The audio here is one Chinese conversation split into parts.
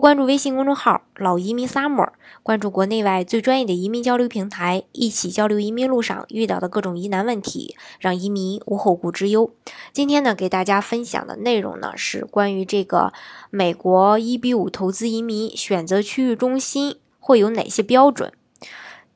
关注微信公众号“老移民 summer”，关注国内外最专业的移民交流平台，一起交流移民路上遇到的各种疑难问题，让移民无后顾之忧。今天呢，给大家分享的内容呢是关于这个美国一比五投资移民选择区域中心会有哪些标准？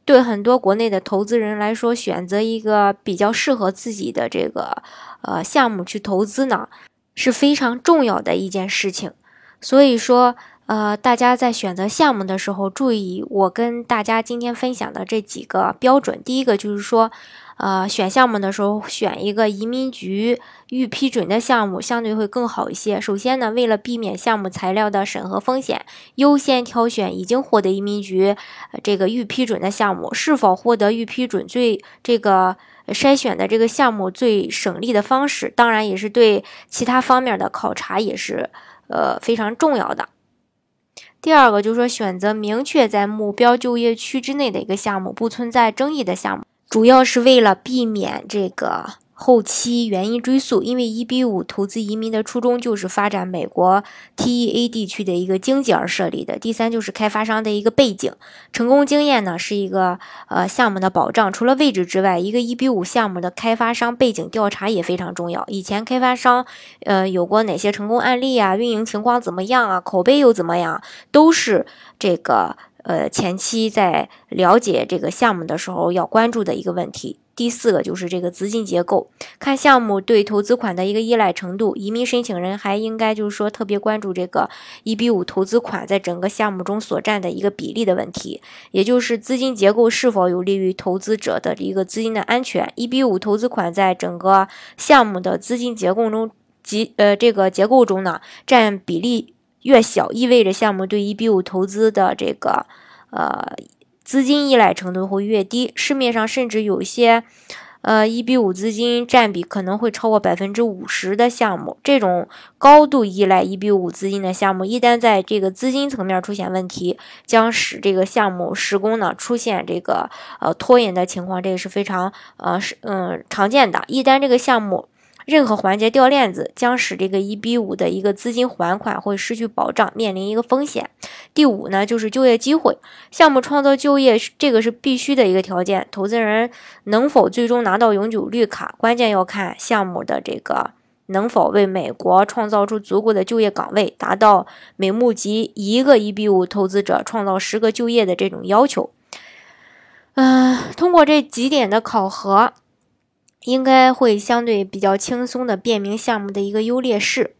对很多国内的投资人来说，选择一个比较适合自己的这个呃项目去投资呢，是非常重要的一件事情。所以说。呃，大家在选择项目的时候，注意我跟大家今天分享的这几个标准。第一个就是说，呃，选项目的时候选一个移民局预批准的项目，相对会更好一些。首先呢，为了避免项目材料的审核风险，优先挑选已经获得移民局这个预批准的项目。是否获得预批准，最这个筛选的这个项目最省力的方式，当然也是对其他方面的考察也是呃非常重要的。第二个就是说，选择明确在目标就业区之内的一个项目，不存在争议的项目，主要是为了避免这个。后期原因追溯，因为一比五投资移民的初衷就是发展美国 TEA 地区的一个经济而设立的。第三就是开发商的一个背景、成功经验呢，是一个呃项目的保障。除了位置之外，一个一比五项目的开发商背景调查也非常重要。以前开发商呃有过哪些成功案例啊？运营情况怎么样啊？口碑又怎么样？都是这个呃前期在了解这个项目的时候要关注的一个问题。第四个就是这个资金结构，看项目对投资款的一个依赖程度。移民申请人还应该就是说特别关注这个一比五投资款在整个项目中所占的一个比例的问题，也就是资金结构是否有利于投资者的一个资金的安全。一比五投资款在整个项目的资金结构中，及呃这个结构中呢占比例越小，意味着项目对一比五投资的这个呃。资金依赖程度会越低，市面上甚至有些，呃，一比五资金占比可能会超过百分之五十的项目。这种高度依赖一比五资金的项目，一旦在这个资金层面出现问题，将使这个项目施工呢出现这个呃拖延的情况，这个是非常呃是嗯常见的。一旦这个项目，任何环节掉链子，将使这个一比五的一个资金还款会失去保障，面临一个风险。第五呢，就是就业机会，项目创造就业，这个是必须的一个条件。投资人能否最终拿到永久绿卡，关键要看项目的这个能否为美国创造出足够的就业岗位，达到每募集一个一比五投资者创造十个就业的这种要求。嗯，通过这几点的考核。应该会相对比较轻松的辨明项目的一个优劣势，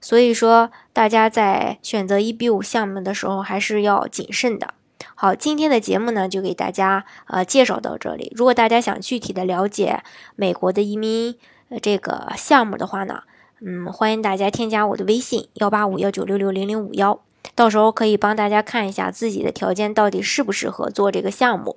所以说大家在选择一比五项目的时候还是要谨慎的。好，今天的节目呢就给大家呃介绍到这里。如果大家想具体的了解美国的移民这个项目的话呢，嗯，欢迎大家添加我的微信幺八五幺九六六零零五幺，到时候可以帮大家看一下自己的条件到底适不适合做这个项目。